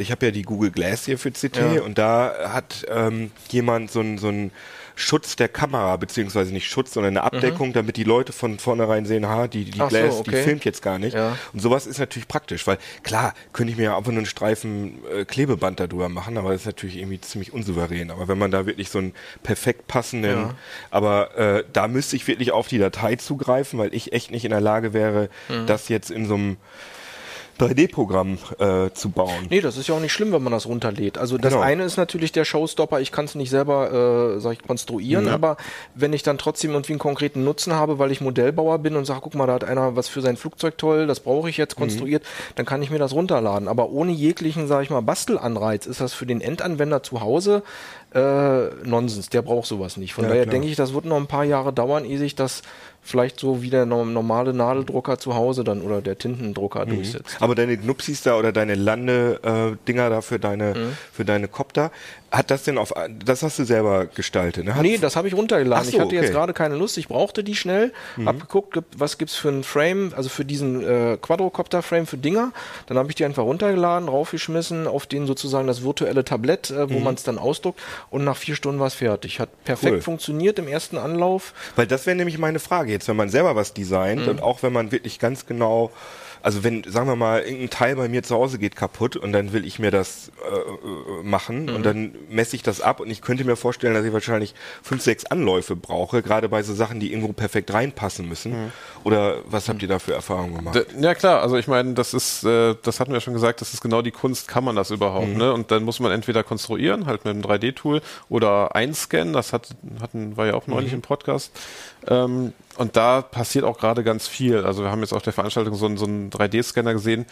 ich hab ja die Google Glass hier für CT ja. und da hat ähm, jemand so ein, so ein Schutz der Kamera, beziehungsweise nicht Schutz, sondern eine Abdeckung, mhm. damit die Leute von vornherein sehen, ha, die, die Glass, so, okay. die filmt jetzt gar nicht. Ja. Und sowas ist natürlich praktisch, weil klar, könnte ich mir ja einfach nur einen Streifen äh, Klebeband darüber machen, aber das ist natürlich irgendwie ziemlich unsouverän. Aber wenn man da wirklich so einen perfekt passenden, ja. aber äh, da müsste ich wirklich auf die Datei zugreifen, weil ich echt nicht in der Lage wäre, mhm. das jetzt in so einem 3D-Programm äh, zu bauen. Nee, das ist ja auch nicht schlimm, wenn man das runterlädt. Also das genau. eine ist natürlich der Showstopper, ich kann es nicht selber, äh, sag ich, konstruieren, ja. aber wenn ich dann trotzdem irgendwie einen konkreten Nutzen habe, weil ich Modellbauer bin und sage, guck mal, da hat einer was für sein Flugzeug toll, das brauche ich jetzt mhm. konstruiert, mhm. dann kann ich mir das runterladen. Aber ohne jeglichen, sag ich mal, Bastelanreiz ist das für den Endanwender zu Hause äh, Nonsens. Der braucht sowas nicht. Von ja, daher denke ich, das wird noch ein paar Jahre dauern, ehe sich das vielleicht so wie der normale Nadeldrucker zu Hause dann oder der Tintendrucker mhm. durchsetzt. Aber deine Knupsis da oder deine Lande-Dinger äh, da für deine, mhm. für deine Copter, hat das denn auf, das hast du selber gestaltet, ne? Hat nee, das habe ich runtergeladen. So, ich hatte okay. jetzt gerade keine Lust, ich brauchte die schnell, mhm. hab geguckt, was gibt's für einen Frame, also für diesen äh, Quadrocopter-Frame für Dinger. Dann habe ich die einfach runtergeladen, raufgeschmissen, auf den sozusagen das virtuelle Tablett, äh, wo mhm. man es dann ausdruckt und nach vier Stunden war es fertig. Hat perfekt cool. funktioniert im ersten Anlauf. Weil das wäre nämlich meine Frage jetzt, wenn man selber was designt mhm. und auch wenn man wirklich ganz genau also wenn, sagen wir mal, irgendein Teil bei mir zu Hause geht kaputt und dann will ich mir das äh, äh, machen mhm. und dann messe ich das ab und ich könnte mir vorstellen, dass ich wahrscheinlich fünf, sechs Anläufe brauche, gerade bei so Sachen, die irgendwo perfekt reinpassen müssen. Mhm. Oder was habt ihr da für Erfahrungen gemacht? Ja klar, also ich meine, das ist, äh, das hatten wir schon gesagt, das ist genau die Kunst, kann man das überhaupt, mhm. ne? Und dann muss man entweder konstruieren, halt mit einem 3D-Tool oder einscannen, das hat, hatten, war ja auch neulich mhm. im Podcast. Ähm, und da passiert auch gerade ganz viel. Also wir haben jetzt auf der Veranstaltung so, einen, so einen 3D-Scanner gesehen,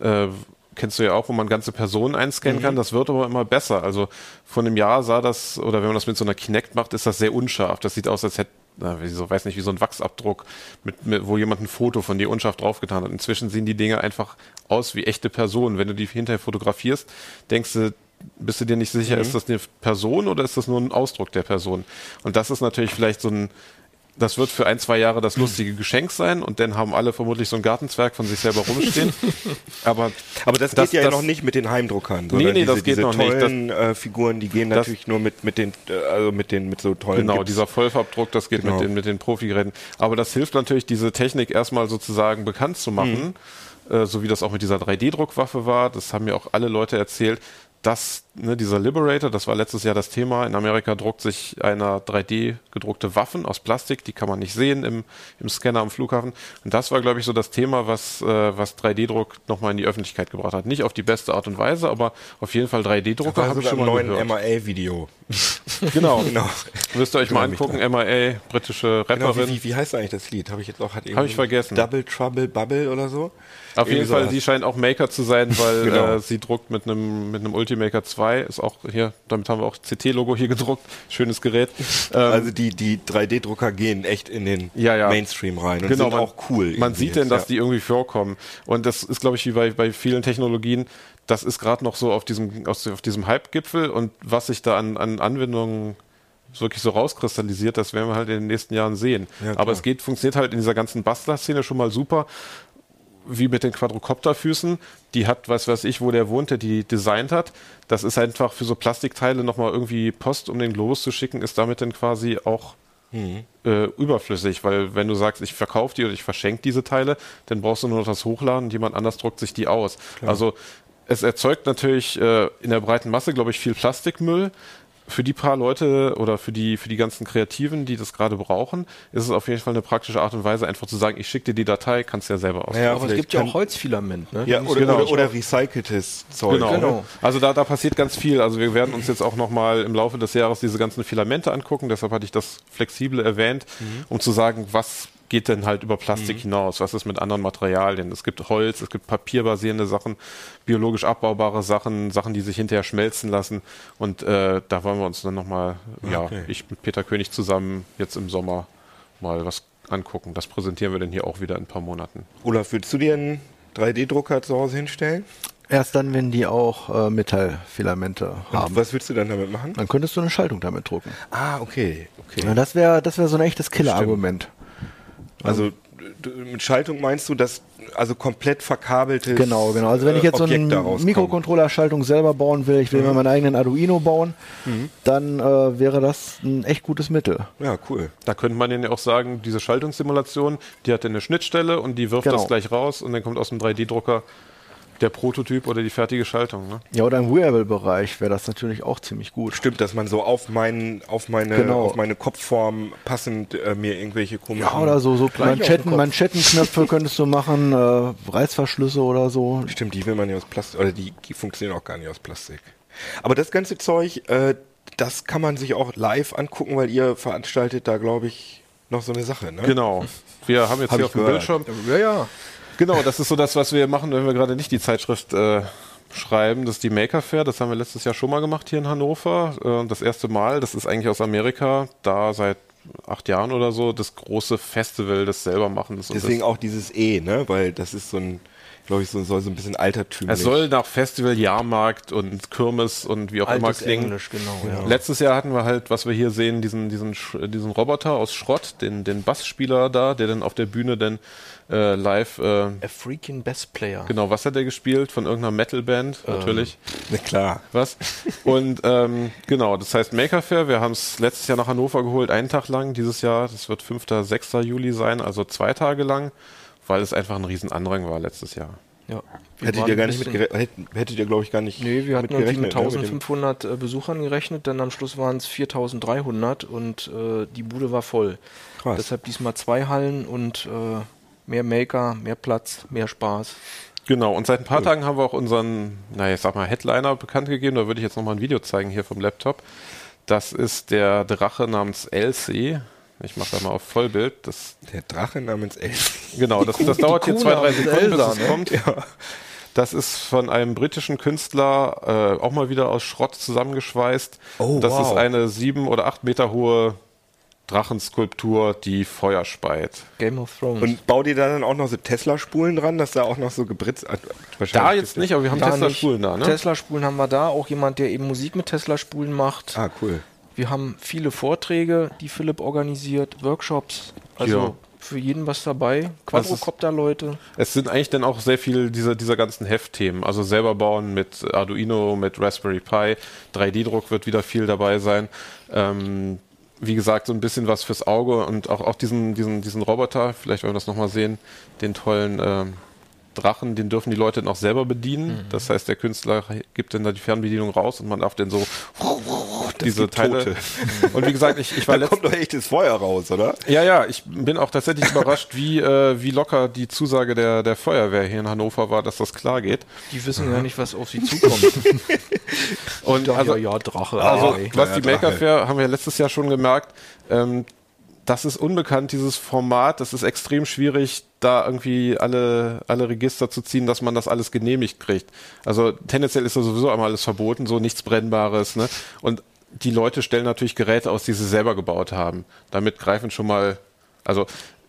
äh, kennst du ja auch, wo man ganze Personen einscannen mhm. kann. Das wird aber immer besser. Also von einem Jahr sah das, oder wenn man das mit so einer Kinect macht, ist das sehr unscharf. Das sieht aus, als hätte, na, wie so, weiß nicht, wie so ein Wachsabdruck, mit, mit, wo jemand ein Foto von dir unscharf draufgetan hat. Inzwischen sehen die Dinge einfach aus wie echte Personen. Wenn du die hinterher fotografierst, denkst du, bist du dir nicht sicher, mhm. ist das eine Person oder ist das nur ein Ausdruck der Person? Und das ist natürlich vielleicht so ein das wird für ein, zwei Jahre das lustige Geschenk sein und dann haben alle vermutlich so ein Gartenzwerg von sich selber rumstehen. *laughs* aber, aber das, das geht ja das, noch nicht mit den Heimdruckern. Nee, nee, diese, das geht noch tollen, nicht. Das, äh, Figuren, die gehen natürlich nur mit, mit den, äh, also mit den, mit so tollen. Genau, Gips. dieser Vollfarbdruck, das geht genau. mit den, mit den Profigeräten. Aber das hilft natürlich, diese Technik erstmal sozusagen bekannt zu machen. Mhm. Äh, so wie das auch mit dieser 3D-Druckwaffe war. Das haben mir auch alle Leute erzählt. Das ne, dieser Liberator, das war letztes Jahr das Thema. In Amerika druckt sich einer 3D gedruckte Waffen aus Plastik, die kann man nicht sehen im, im Scanner am Flughafen. Und das war, glaube ich, so das Thema, was, äh, was 3D-Druck nochmal in die Öffentlichkeit gebracht hat. Nicht auf die beste Art und Weise, aber auf jeden Fall 3D-Drucker habe ich schon mal neuen gehört. MIA-Video. *laughs* Genau. *laughs* genau. Müsst ihr euch mal Genau, angucken, MIA, britische Genau, Rapperin. wie, wie, wie heißt eigentlich das Lied? Habe ich jetzt auch hat Hab ich vergessen. Double Trouble Bubble oder so? Auf jeden Irgendwie Fall, sowas. sie scheint auch Maker zu sein, weil *laughs* Genau. äh, sie druckt mit einem mit einem Ultimaker 2, ist auch hier, damit haben wir auch CT-Logo hier gedruckt, schönes Gerät. Ähm, Also die, die 3D-Drucker gehen echt in den Ja, ja. Mainstream rein und genau, sind man, auch cool. Man sieht denn, dass ja. die irgendwie vorkommen. Und das ist, glaube ich, wie bei, bei vielen Technologien, das ist gerade noch so auf diesem, auf diesem Hype-Gipfel und was sich da an, an Anwendungen wirklich so rauskristallisiert, das werden wir halt in den nächsten Jahren sehen. Ja. Aber es geht, funktioniert halt in dieser ganzen Bastler-Szene schon mal super. Wie mit den Quadrocopterfüßen, die hat, was weiß ich, wo der wohnt, der die designt hat. Das ist einfach für so Plastikteile nochmal irgendwie Post, um den Globus zu schicken, ist damit dann quasi auch äh, überflüssig, weil wenn du sagst, ich verkaufe die oder ich verschenke diese Teile, dann brauchst du nur noch das Hochladen und jemand anders druckt sich die aus. Also es erzeugt natürlich äh, in der breiten Masse, glaube ich, viel Plastikmüll. Für die paar Leute oder für die, für die ganzen Kreativen, die das gerade brauchen, ist es auf jeden Fall eine praktische Art und Weise, einfach zu sagen, ich schicke dir die Datei, kannst du ja selber ausdrucken. Ja, Aber es gibt ja auch Holzfilament, ne? Ja, oder, Genau. oder, oder recyceltes Zeug. Genau. Genau. Also da, da passiert ganz viel. Also wir werden uns jetzt auch nochmal im Laufe des Jahres diese ganzen Filamente angucken. Deshalb hatte ich das Flexible erwähnt, um zu sagen, was geht denn halt über Plastik hinaus? Was ist mit anderen Materialien? Es gibt Holz, es gibt papierbasierende Sachen, biologisch abbaubare Sachen, Sachen, die sich hinterher schmelzen lassen. Und äh, da wollen wir uns dann nochmal, ja, Okay. ich mit Peter König zusammen jetzt im Sommer mal was angucken. Das präsentieren wir dann hier auch wieder in ein paar Monaten. Olaf, würdest du dir einen 3D-Drucker zu Hause hinstellen? Erst dann, wenn die auch äh, Metallfilamente Und haben. was würdest du dann damit machen? Dann könntest du eine Schaltung damit drucken. Ah, okay. okay. Ja, das wäre das wär so ein echtes Killer-Argument. Also mit Schaltung meinst du, dass also komplett verkabeltes Genau, genau. Also wenn ich jetzt so Objekt eine daraus kommt. Mikrocontroller-Schaltung selber bauen will, ich will mir meinen eigenen Arduino bauen, dann äh, wäre das ein echt gutes Mittel. Ja, cool. Da könnte man ja auch sagen, diese Schaltungssimulation, die hat eine Schnittstelle und die wirft Genau. das gleich raus und dann kommt aus dem 3D-Drucker der Prototyp oder die fertige Schaltung. Ne? Ja, oder im Wearable-Bereich wäre das natürlich auch ziemlich gut. Stimmt, dass man so auf, meinen, auf, meine, Genau. auf meine Kopfform passend äh, mir irgendwelche komischen... Ja, oder so, so Manschetten. Manschettenknöpfe *laughs* könntest du machen, äh, Reißverschlüsse oder so. Stimmt, die will man ja aus Plastik, oder die, die funktionieren auch gar nicht aus Plastik. Aber das ganze Zeug, äh, das kann man sich auch live angucken, weil ihr veranstaltet da, glaube ich, noch so eine Sache, ne? Genau. Wir haben jetzt Hab hier auf dem gehört. Bildschirm. Ja, ja. Genau, das ist so das, was wir machen, wenn wir gerade nicht die Zeitschrift äh, schreiben. Das ist die Maker Fair. Das haben wir letztes Jahr schon mal gemacht hier in Hannover. Äh, das erste Mal. Das ist eigentlich aus Amerika. Da seit acht Jahren oder so das große Festival des Selbermachens. Deswegen auch dieses E, ne? Weil das ist so ein, glaube ich, so, soll so ein bisschen altertümlich. es soll nach Festival, Jahrmarkt und Kirmes und wie auch immer Altes klingen. Englisch, genau. Ja. Letztes Jahr hatten wir halt, was wir hier sehen, diesen, diesen, diesen Roboter aus Schrott, den, den Bassspieler da, der dann auf der Bühne dann äh, live, äh, A freaking Best Player. genau, was hat der gespielt? Von irgendeiner Metalband, natürlich. Na klar. Was? Und ähm, genau, das heißt Maker Fair, wir haben es letztes Jahr nach Hannover geholt, einen Tag lang, dieses Jahr, das wird 5., 6. Juli sein, also zwei Tage lang, weil es einfach ein riesen Andrang war letztes Jahr. Ja. Hättet ihr gar nicht mit hättet, hättet ihr, glaube ich, gar nicht Nee, wir hatten mit ne, mit dem- 1500 äh, Besuchern gerechnet, dann am Schluss waren es 4300 und äh, die Bude war voll. Krass. Deshalb diesmal zwei Hallen und äh, mehr Maker, mehr Platz, mehr Spaß. Genau, und seit ein paar Tagen haben wir auch unseren, naja, ich sag mal, Headliner bekannt gegeben. Da würde ich jetzt nochmal ein Video zeigen hier vom Laptop. Das ist der Drache namens Elsie. Ich mache da mal auf Vollbild. Das, Der Drache namens Elf. genau, das, das dauert hier zwei, drei Sekunden, bis Elsa, es ne? kommt. Das ist von einem britischen Künstler, äh, auch mal wieder aus Schrott zusammengeschweißt. Oh, das wow. ist eine sieben oder acht Meter hohe Drachenskulptur, die Feuer speit. Game of Thrones. Und baut ihr da dann auch noch so Tesla-Spulen dran, dass da auch noch so gebritzt äh, wahrscheinlich Da jetzt nicht, aber wir haben Tesla-Spulen da, ne? Tesla-Spulen haben wir da, auch jemand, der eben Musik mit Tesla-Spulen macht. Ah, cool. Wir haben viele Vorträge, die Philipp organisiert, Workshops, also Ja. für jeden was dabei. Quadrocopter-Leute. Es sind eigentlich dann auch sehr viel dieser, dieser ganzen Heftthemen. Also selber bauen mit Arduino, mit Raspberry Pi. 3D-Druck wird wieder viel dabei sein. Ähm, wie gesagt, so ein bisschen was fürs Auge und auch, auch diesen, diesen, diesen Roboter, vielleicht wollen wir das nochmal sehen, den tollen, ähm, Drachen, den dürfen die Leute dann auch selber bedienen. Mhm. Das heißt, der Künstler gibt dann da die Fernbedienung raus und man darf dann so diese Teile. Tote. *laughs* Und wie gesagt, ich, ich war Da kommt doch echtes Feuer raus, oder? ja, ja, ich bin auch tatsächlich überrascht, wie, äh, wie locker die Zusage der, der Feuerwehr hier in Hannover war, dass das klar geht. Die wissen ja nicht, was auf sie zukommt. *laughs* Und ja, also, ja, ja, Drache. also was die Maker. Fair, haben wir letztes Jahr schon gemerkt, ähm, das ist unbekannt, dieses Format. Das ist extrem schwierig, da irgendwie alle, alle Register zu ziehen, dass man das alles genehmigt kriegt. Also tendenziell ist da sowieso einmal alles verboten, so nichts Brennbares. Ne? Und die Leute stellen natürlich Geräte aus, die sie selber gebaut haben. Damit greifen schon mal, also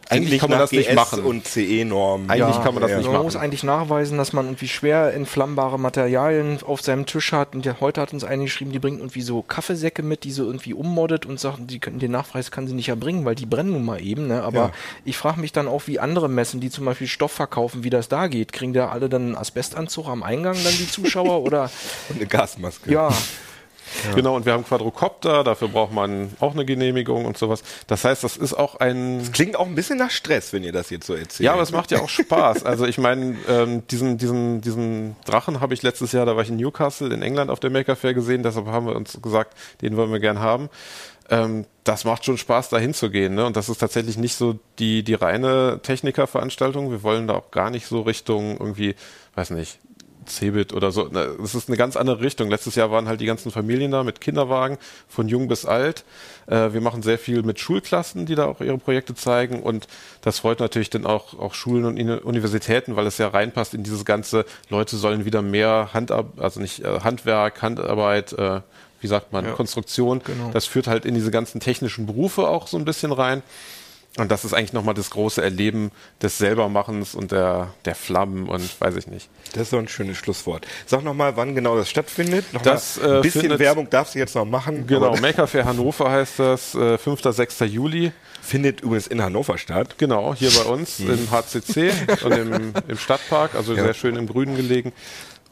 eigentlich kann man das nicht GS machen. und CE-Normen. Eigentlich kann man das ja. nicht man machen. muss eigentlich nachweisen, dass man irgendwie schwer entflammbare Materialien auf seinem Tisch hat. Und der, heute hat uns eine geschrieben, die bringt irgendwie so Kaffeesäcke mit, die so irgendwie ummoddet und sagt, die können, den Nachweis kann sie nicht erbringen, weil die brennen nun mal eben. Ne? Aber Ja. ich frage mich dann auch, wie andere Messen, die zum Beispiel Stoff verkaufen, wie das da geht. Kriegen da alle dann einen Asbestanzug am Eingang, dann die Zuschauer? oder *laughs* Und eine Gasmaske. ja, Genau, und wir haben Quadrocopter, dafür braucht man auch eine Genehmigung und sowas. Das heißt, das ist auch ein Klingt auch ein bisschen nach Stress, wenn ihr das jetzt so erzählt. Ja, aber es macht ja auch Spaß. Also ich meine, ähm, diesen, diesen, diesen Drachen habe ich letztes Jahr, da war ich in Newcastle in England auf der Maker Fair gesehen, deshalb haben wir uns gesagt, den wollen wir gern haben. Ähm, das macht schon Spaß, da hinzugehen. Ne? Und das ist tatsächlich nicht so die, die reine Technikerveranstaltung. Wir wollen da auch gar nicht so Richtung irgendwie, weiß nicht, Cebit oder so. Das ist eine ganz andere Richtung. Letztes Jahr waren halt die ganzen Familien da mit Kinderwagen, von jung bis alt. Äh, wir machen sehr viel mit Schulklassen, die da auch ihre Projekte zeigen. Und das freut natürlich dann auch, auch Schulen und Uni- Universitäten, weil es ja reinpasst in dieses ganze, Leute sollen wieder mehr Handab also nicht äh, Handwerk, Handarbeit, äh, wie sagt man, Konstruktion. Das führt halt in diese ganzen technischen Berufe auch so ein bisschen rein. Und das ist eigentlich nochmal das große Erleben des Selbermachens und der, der Flammen und weiß ich nicht. Das ist doch ein schönes Schlusswort. Sag nochmal, wann genau das stattfindet. Noch Das, mal ein äh, bisschen Werbung darfst du jetzt noch machen. Genau, Maker Fair Hannover heißt das, äh, 5. 6. Juli. Findet übrigens in Hannover statt. Genau, hier bei uns im HCC und im, im Stadtpark, also sehr schön im Grünen gelegen.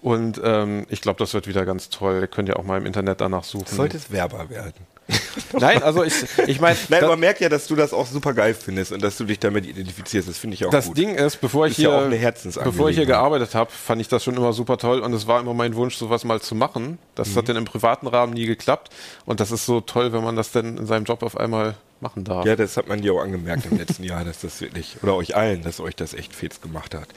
Und ähm, ich glaube, das wird wieder ganz toll. Ihr könnt ja auch mal im Internet danach suchen. Sollte es Werber werden. *laughs* Nein, also ich, ich meine, Nein, man merkt ja, dass du das auch super geil findest und dass du dich damit identifizierst. Das finde ich auch das gut. Ding ist, bevor ich Ist ja hier, Herzensangelegenheit. bevor ich hier gearbeitet habe, fand ich das schon immer super toll und es war immer mein Wunsch, sowas mal zu machen. Das Mhm. hat dann im privaten Rahmen nie geklappt und das ist so toll, wenn man das dann in seinem Job auf einmal machen darf. ja, das hat man dir auch angemerkt im letzten Jahr, dass das wirklich, oder euch allen, dass euch das echt fets gemacht hat.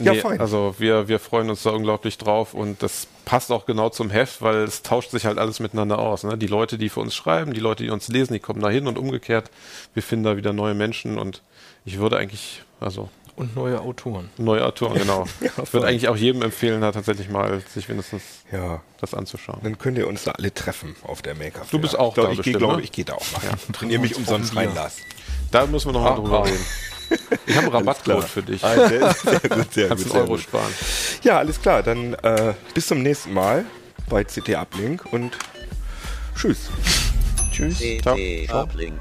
Ja, Nee, fein. Also wir, wir freuen uns da unglaublich drauf und das passt auch genau zum Heft, weil es tauscht sich halt alles miteinander aus. Ne? Die Leute, die für uns schreiben, die Leute, die uns lesen, die kommen da hin und umgekehrt. Wir finden da wieder neue Menschen und ich würde eigentlich, also und neue Autoren. neue Autoren, genau. *laughs* ich würde eigentlich auch jedem empfehlen, da tatsächlich mal sich wenigstens ja. das anzuschauen. Dann könnt ihr uns da alle treffen auf der Maker. Du bist auch da Ich glaube ne? ich, gehe da auch mal. Wenn ihr mich umsonst reinlasst. Da müssen wir nochmal Ah, drüber ah. reden. Ich habe einen Rabattcode für dich. Ah, sehr, sehr gut, sehr *laughs* Kannst gut. einen Sehr Euro gut. sparen. Ja, alles klar. Dann äh, bis zum nächsten Mal bei CT Uplink und tschüss. Tschüss. CT. Uplink.